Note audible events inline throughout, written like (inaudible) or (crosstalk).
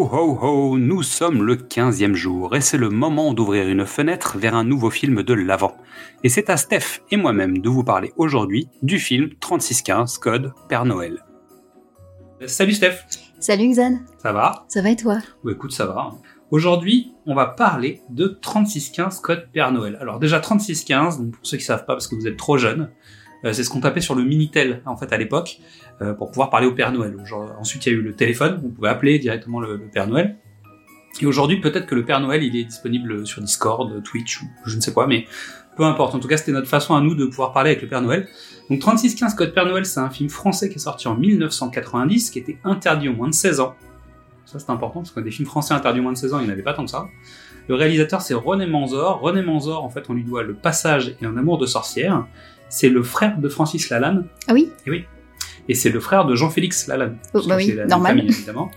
Ho ho ho, nous sommes le 15e jour et c'est le moment d'ouvrir une fenêtre vers un nouveau film de l'Avent. Et c'est à Steph et moi-même de vous parler aujourd'hui du film 3615 Code Père Noël. Salut Steph Salut Xan Ça va? Ça va et toi? Bah écoute, ça va. Aujourd'hui, on va parler de 3615 Code Père Noël. Alors déjà 3615, donc pour ceux qui savent pas parce que vous êtes trop jeunes, c'est ce qu'on tapait sur le Minitel en fait à l'époque euh, pour pouvoir parler au Père Noël. Ensuite, il y a eu le téléphone, on pouvait appeler directement le, Père Noël. Et aujourd'hui, peut-être que le Père Noël, il est disponible sur Discord, Twitch je ne sais quoi, mais peu importe. En tout cas, c'était notre façon à nous de pouvoir parler avec le Père Noël. Donc 3615 Code Père Noël, c'est un film français qui est sorti en 1990, qui était interdit aux moins de 16 ans. Ça, c'est important, parce que des films français interdits aux moins de 16 ans, il n'y en avait pas tant que ça. Le réalisateur, c'est René Manzor. René Manzor, en fait, on lui doit Le Passage et Un amour de sorcière. C'est le frère de Francis Lalanne. Ah oui Et oui. Et c'est le frère de Jean-Félix Lalanne. Oh, bah oui, la normal. famille, évidemment.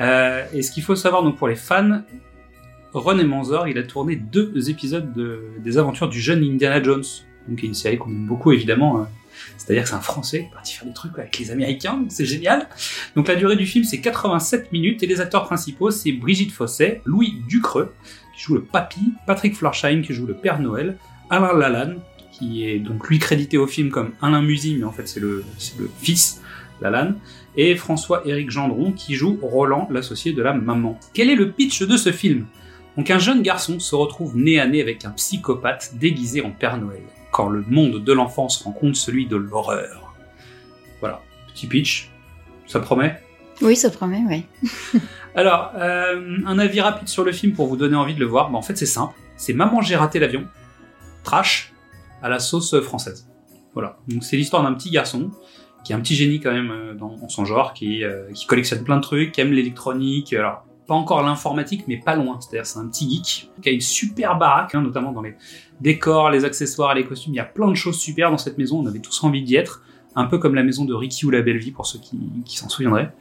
Euh, et ce qu'il faut savoir donc pour les fans, René Manzor, il a tourné deux épisodes de- des aventures du jeune Indiana Jones. Donc une série qu'on aime beaucoup évidemment. euh, C'est-à-dire que c'est un Français parti faire des trucs avec les Américains, donc c'est génial. Donc la durée du film c'est 87 minutes et les acteurs principaux c'est Brigitte Fosset, Louis Ducreux qui joue le papy, Patrick Florsheim qui joue le Père Noël, Alain Lalanne qui est donc lui crédité au film comme Alain Musy mais en fait c'est le, c'est le fils Lalanne et François-Éric Gendron qui joue Roland, l'associé de la maman. Quel est le pitch de ce film? Donc un jeune garçon se retrouve nez à nez avec un psychopathe déguisé en Père Noël, quand le monde de l'enfance rencontre celui de l'horreur. Voilà, petit pitch, ça promet? Oui, ça promet, oui. (laughs) alors, euh, un avis rapide sur le film pour vous donner envie de le voir. Bah, en fait, c'est simple. C'est Maman, j'ai raté l'avion. Trash à la sauce française. Voilà. Donc, c'est l'histoire d'un petit garçon qui est un petit génie quand même euh, dans, dans son genre, qui, euh, qui collectionne plein de trucs, qui aime l'électronique. Alors, pas encore l'informatique, mais pas loin. C'est-à-dire, c'est un petit geek qui a une super baraque, hein, notamment dans les décors, les accessoires, les costumes. Il y a plein de choses super dans cette maison. On avait tous envie d'y être. Un peu comme la maison de Ricky ou la Belle Vie, pour ceux qui, qui s'en souviendraient.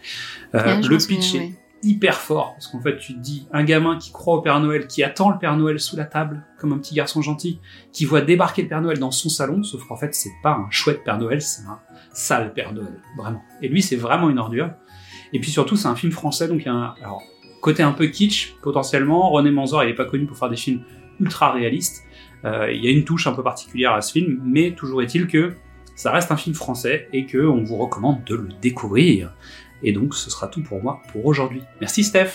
Euh, le pitch est ouais. Hyper fort parce qu'en fait tu te dis un gamin qui croit au Père Noël, qui attend le Père Noël sous la table comme un petit garçon gentil, qui voit débarquer le Père Noël dans son salon, sauf qu'en fait c'est pas un chouette Père Noël, c'est un sale Père Noël, vraiment. Et lui c'est vraiment une ordure. Et puis surtout c'est un film français donc il y a un alors côté un peu kitsch potentiellement. René Manzor il est pas connu pour faire des films ultra réalistes. Euh, il y a une touche un peu particulière à ce film, mais toujours est-il que ça reste un film français et que on vous recommande de le découvrir. Et donc, ce sera tout pour moi pour aujourd'hui. Merci Steph.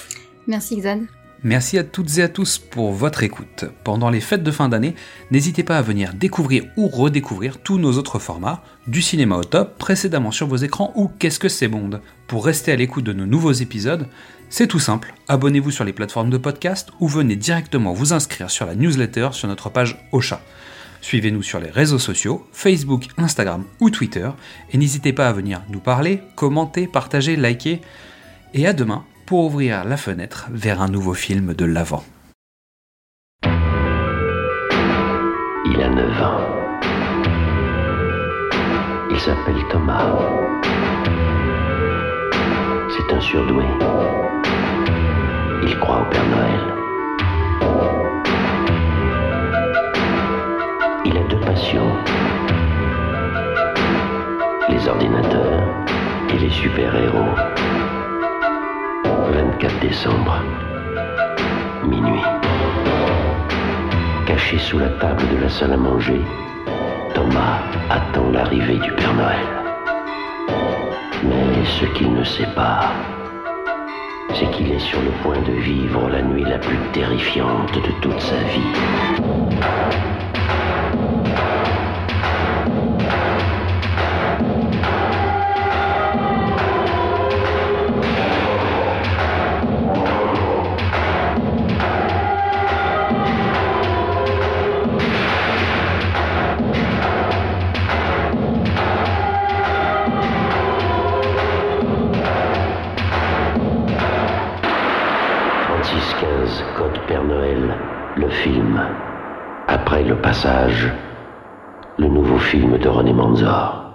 Merci Xan. Merci à toutes et à tous pour votre écoute. Pendant les fêtes de fin d'année, n'hésitez pas à venir découvrir ou redécouvrir tous nos autres formats, du cinéma au top, précédemment sur vos écrans ou Qu'est-ce que c'est Bond. Pour rester à l'écoute de nos nouveaux épisodes, c'est tout simple, abonnez-vous sur les plateformes de podcast ou venez directement vous inscrire sur la newsletter sur notre page Ocha. Suivez-nous sur les réseaux sociaux, Facebook, Instagram ou Twitter, et n'hésitez pas à venir nous parler, commenter, partager, liker, et à demain pour ouvrir la fenêtre vers un nouveau film de l'avant. Il a 9 ans. Il s'appelle Thomas. C'est un surdoué. Il croit au Père Noël. Les ordinateurs et les super-héros. 24 décembre. Minuit. Caché sous la table de la salle à manger, Thomas attend l'arrivée du Père Noël. Mais ce qu'il ne sait pas, c'est qu'il est sur le point de vivre la nuit la plus terrifiante de toute sa vie. Code Père Noël, le film. Après le passage, le nouveau film de René Manzor.